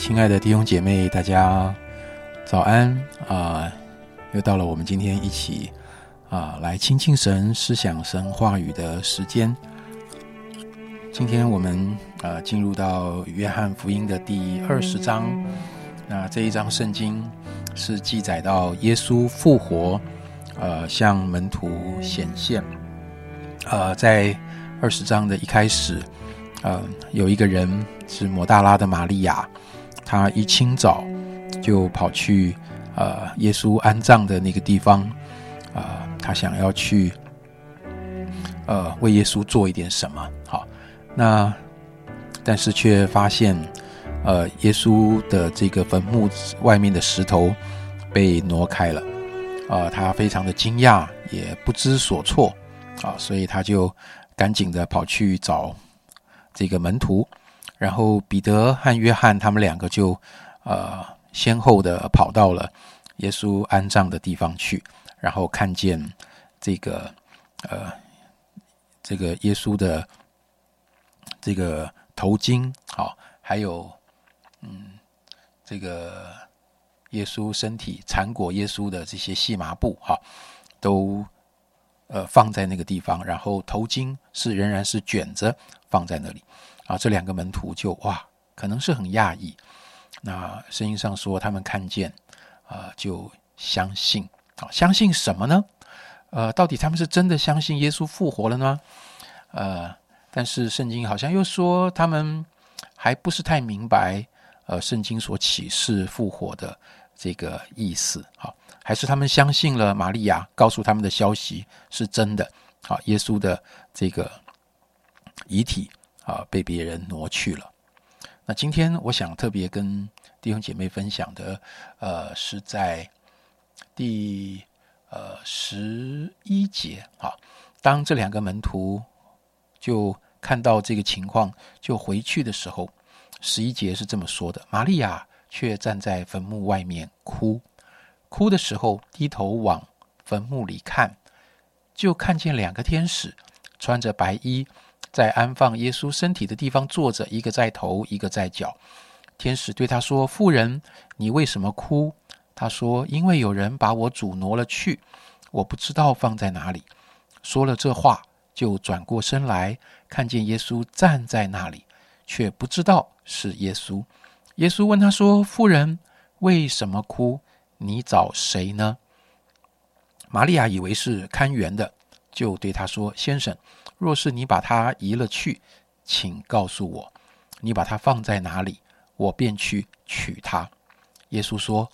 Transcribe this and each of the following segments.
亲爱的弟兄姐妹，大家早安啊！又到了我们今天一起啊来亲近神、思想神话语的时间。今天我们啊进入到约翰福音的第二十章。那这一章圣经是记载到耶稣复活，呃，向门徒显现。呃，在二十章的一开始，呃，有一个人是摩大拉的玛利亚。他一清早就跑去呃耶稣安葬的那个地方，啊，他想要去呃为耶稣做一点什么。好，那但是却发现呃耶稣的这个坟墓外面的石头被挪开了，啊，他非常的惊讶，也不知所措，啊，所以他就赶紧的跑去找这个门徒。然后彼得和约翰他们两个就，呃，先后的跑到了耶稣安葬的地方去，然后看见这个，呃，这个耶稣的这个头巾，好，还有，嗯，这个耶稣身体缠裹耶稣的这些细麻布，哈，都呃放在那个地方，然后头巾是仍然是卷着放在那里。啊，这两个门徒就哇，可能是很讶异。那声音上说他们看见，啊，就相信啊，相信什么呢？呃，到底他们是真的相信耶稣复活了呢？呃，但是圣经好像又说他们还不是太明白，呃，圣经所启示复活的这个意思。好，还是他们相信了玛利亚告诉他们的消息是真的。好，耶稣的这个遗体。啊，被别人挪去了。那今天我想特别跟弟兄姐妹分享的，呃，是在第呃十一节啊。当这两个门徒就看到这个情况，就回去的时候，十一节是这么说的：玛利亚却站在坟墓外面哭，哭的时候低头往坟墓里看，就看见两个天使穿着白衣。在安放耶稣身体的地方坐着，一个在头，一个在脚。天使对他说：“妇人，你为什么哭？”他说：“因为有人把我主挪了去，我不知道放在哪里。”说了这话，就转过身来，看见耶稣站在那里，却不知道是耶稣。耶稣问他说：“妇人，为什么哭？你找谁呢？”玛利亚以为是看园的，就对他说：“先生。”若是你把它移了去，请告诉我，你把它放在哪里，我便去取它。耶稣说：“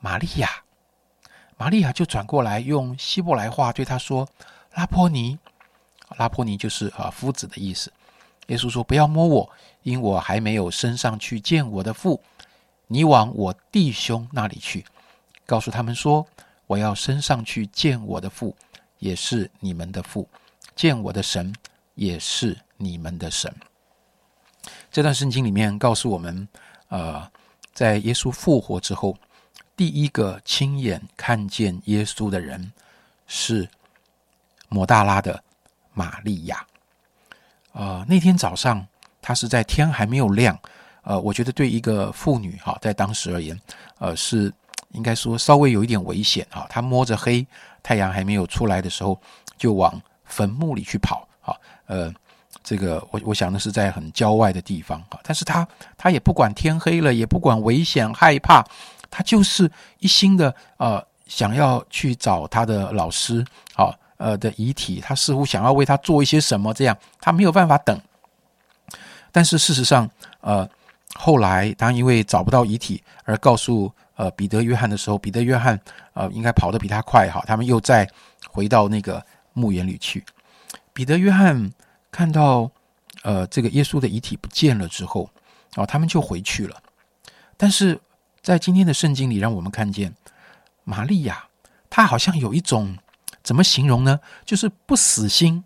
玛利亚。”玛利亚就转过来，用希伯来话对他说：“拉波尼。”拉波尼就是啊夫子的意思。耶稣说：“不要摸我，因我还没有升上去见我的父。你往我弟兄那里去，告诉他们说：我要升上去见我的父，也是你们的父。”见我的神也是你们的神。这段圣经里面告诉我们，呃，在耶稣复活之后，第一个亲眼看见耶稣的人是摩大拉的玛利亚。呃，那天早上，她是在天还没有亮。呃，我觉得对一个妇女哈，在当时而言，呃，是应该说稍微有一点危险啊！他摸着黑，太阳还没有出来的时候，就往。坟墓里去跑，啊，呃，这个我我想的是在很郊外的地方啊，但是他他也不管天黑了，也不管危险害怕，他就是一心的呃想要去找他的老师，啊呃的遗体，他似乎想要为他做一些什么，这样他没有办法等。但是事实上，呃，后来当因为找不到遗体而告诉呃彼得约翰的时候，彼得约翰呃应该跑得比他快哈，他们又再回到那个。墓园里去，彼得、约翰看到呃这个耶稣的遗体不见了之后，哦，他们就回去了。但是在今天的圣经里，让我们看见玛利亚，她好像有一种怎么形容呢？就是不死心。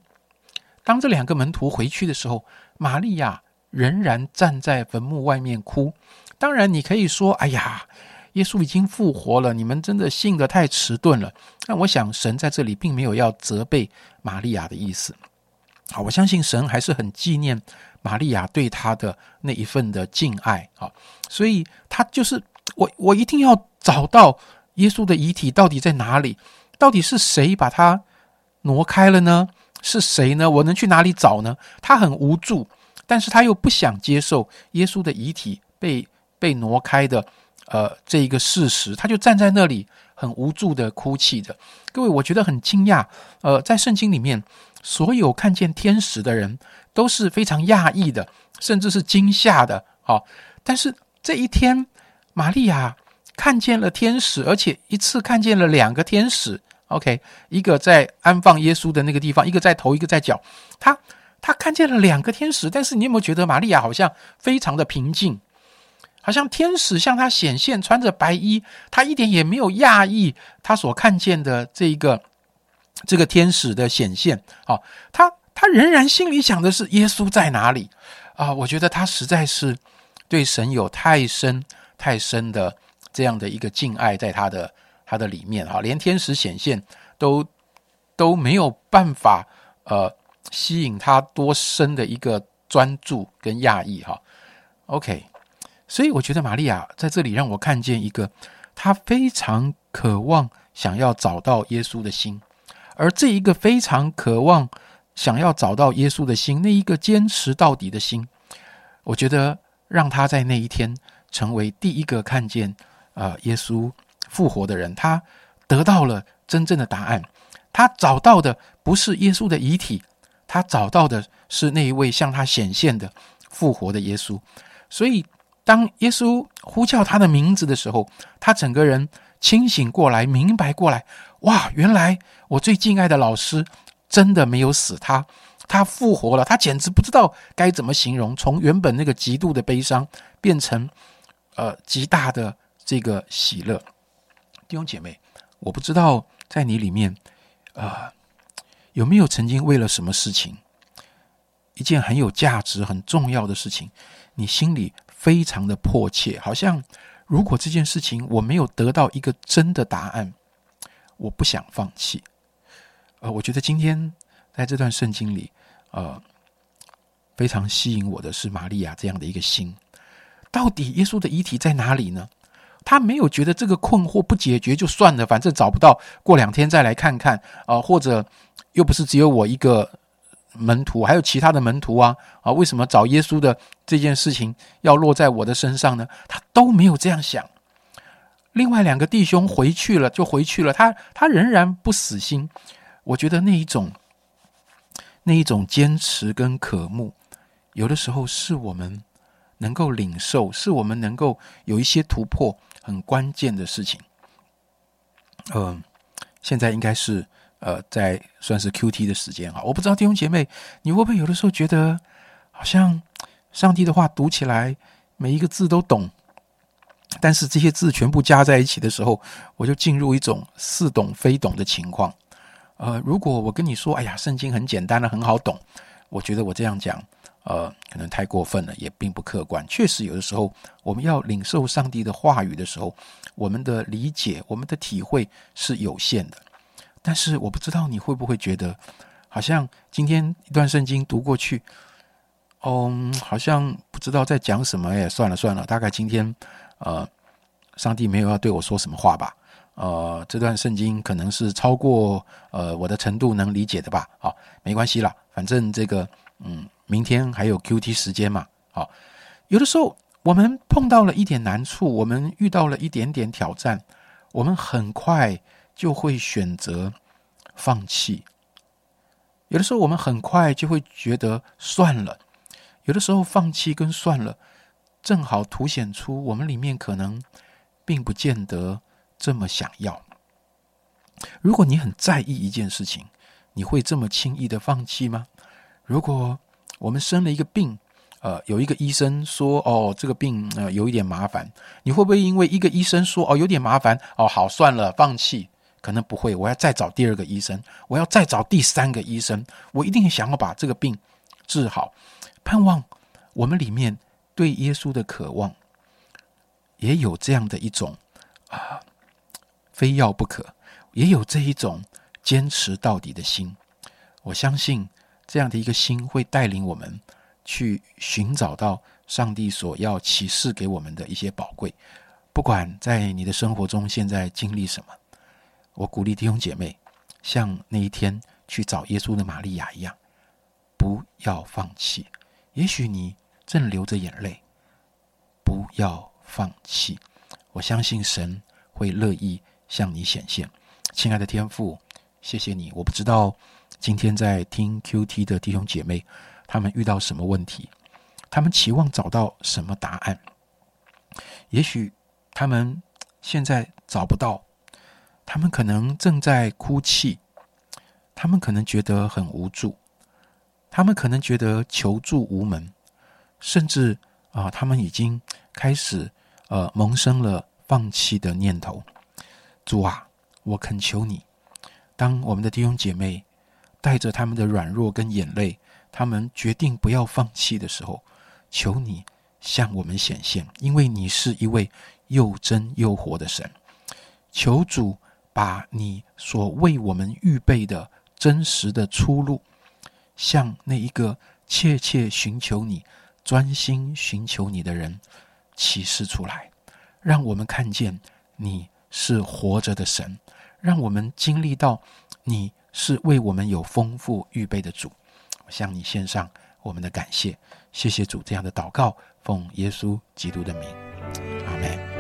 当这两个门徒回去的时候，玛利亚仍然站在坟墓外面哭。当然，你可以说：“哎呀。”耶稣已经复活了，你们真的信得太迟钝了。那我想，神在这里并没有要责备玛利亚的意思，啊，我相信神还是很纪念玛利亚对他的那一份的敬爱啊，所以他就是我，我一定要找到耶稣的遗体到底在哪里，到底是谁把他挪开了呢？是谁呢？我能去哪里找呢？他很无助，但是他又不想接受耶稣的遗体被被挪开的呃这一个事实，他就站在那里很无助的哭泣着。各位，我觉得很惊讶，呃，在圣经里面。所有看见天使的人都是非常讶异的，甚至是惊吓的。好，但是这一天，玛利亚看见了天使，而且一次看见了两个天使。OK，一个在安放耶稣的那个地方，一个在头，一个在脚。他他看见了两个天使，但是你有没有觉得玛利亚好像非常的平静？好像天使向他显现，穿着白衣，他一点也没有讶异他所看见的这一个。这个天使的显现，啊，他他仍然心里想的是耶稣在哪里啊？我觉得他实在是对神有太深太深的这样的一个敬爱，在他的他的里面，哈，连天使显现都都没有办法呃吸引他多深的一个专注跟讶异，哈。OK，所以我觉得玛利亚在这里让我看见一个他非常渴望想要找到耶稣的心。而这一个非常渴望想要找到耶稣的心，那一个坚持到底的心，我觉得让他在那一天成为第一个看见呃耶稣复活的人，他得到了真正的答案。他找到的不是耶稣的遗体，他找到的是那一位向他显现的复活的耶稣。所以，当耶稣呼叫他的名字的时候，他整个人清醒过来，明白过来。哇！原来我最敬爱的老师真的没有死，他他复活了，他简直不知道该怎么形容，从原本那个极度的悲伤变成呃极大的这个喜乐。弟兄姐妹，我不知道在你里面啊有没有曾经为了什么事情，一件很有价值、很重要的事情，你心里非常的迫切，好像如果这件事情我没有得到一个真的答案。我不想放弃，呃，我觉得今天在这段圣经里，呃，非常吸引我的是玛利亚这样的一个心。到底耶稣的遗体在哪里呢？他没有觉得这个困惑不解决就算了，反正找不到，过两天再来看看啊，或者又不是只有我一个门徒，还有其他的门徒啊啊，为什么找耶稣的这件事情要落在我的身上呢？他都没有这样想。另外两个弟兄回去了，就回去了。他他仍然不死心。我觉得那一种那一种坚持跟渴慕，有的时候是我们能够领受，是我们能够有一些突破很关键的事情。嗯，现在应该是呃，在算是 Q T 的时间啊。我不知道弟兄姐妹，你会不会有的时候觉得好像上帝的话读起来每一个字都懂？但是这些字全部加在一起的时候，我就进入一种似懂非懂的情况。呃，如果我跟你说，哎呀，圣经很简单的，很好懂，我觉得我这样讲，呃，可能太过分了，也并不客观。确实，有的时候我们要领受上帝的话语的时候，我们的理解、我们的体会是有限的。但是，我不知道你会不会觉得，好像今天一段圣经读过去，嗯，好像不知道在讲什么。哎，算了算了，大概今天。呃，上帝没有要对我说什么话吧？呃，这段圣经可能是超过呃我的程度能理解的吧？好，没关系啦，反正这个嗯，明天还有 Q T 时间嘛。好，有的时候我们碰到了一点难处，我们遇到了一点点挑战，我们很快就会选择放弃。有的时候我们很快就会觉得算了。有的时候放弃跟算了。正好凸显出我们里面可能并不见得这么想要。如果你很在意一件事情，你会这么轻易的放弃吗？如果我们生了一个病，呃，有一个医生说，哦，这个病呃有一点麻烦，你会不会因为一个医生说，哦，有点麻烦，哦，好算了，放弃？可能不会，我要再找第二个医生，我要再找第三个医生，我一定想要把这个病治好，盼望我们里面。对耶稣的渴望，也有这样的一种啊，非要不可，也有这一种坚持到底的心。我相信，这样的一个心会带领我们去寻找到上帝所要启示给我们的一些宝贵。不管在你的生活中现在经历什么，我鼓励弟兄姐妹，像那一天去找耶稣的玛利亚一样，不要放弃。也许你正流着眼泪，不要放弃。我相信神会乐意向你显现，亲爱的天父，谢谢你。我不知道今天在听 QT 的弟兄姐妹，他们遇到什么问题，他们期望找到什么答案。也许他们现在找不到，他们可能正在哭泣，他们可能觉得很无助。他们可能觉得求助无门，甚至啊，他们已经开始呃萌生了放弃的念头。主啊，我恳求你，当我们的弟兄姐妹带着他们的软弱跟眼泪，他们决定不要放弃的时候，求你向我们显现，因为你是一位又真又活的神。求主把你所为我们预备的真实的出路。向那一个切切寻求你、专心寻求你的人启示出来，让我们看见你是活着的神，让我们经历到你是为我们有丰富预备的主。我向你献上我们的感谢，谢谢主这样的祷告，奉耶稣基督的名，阿门。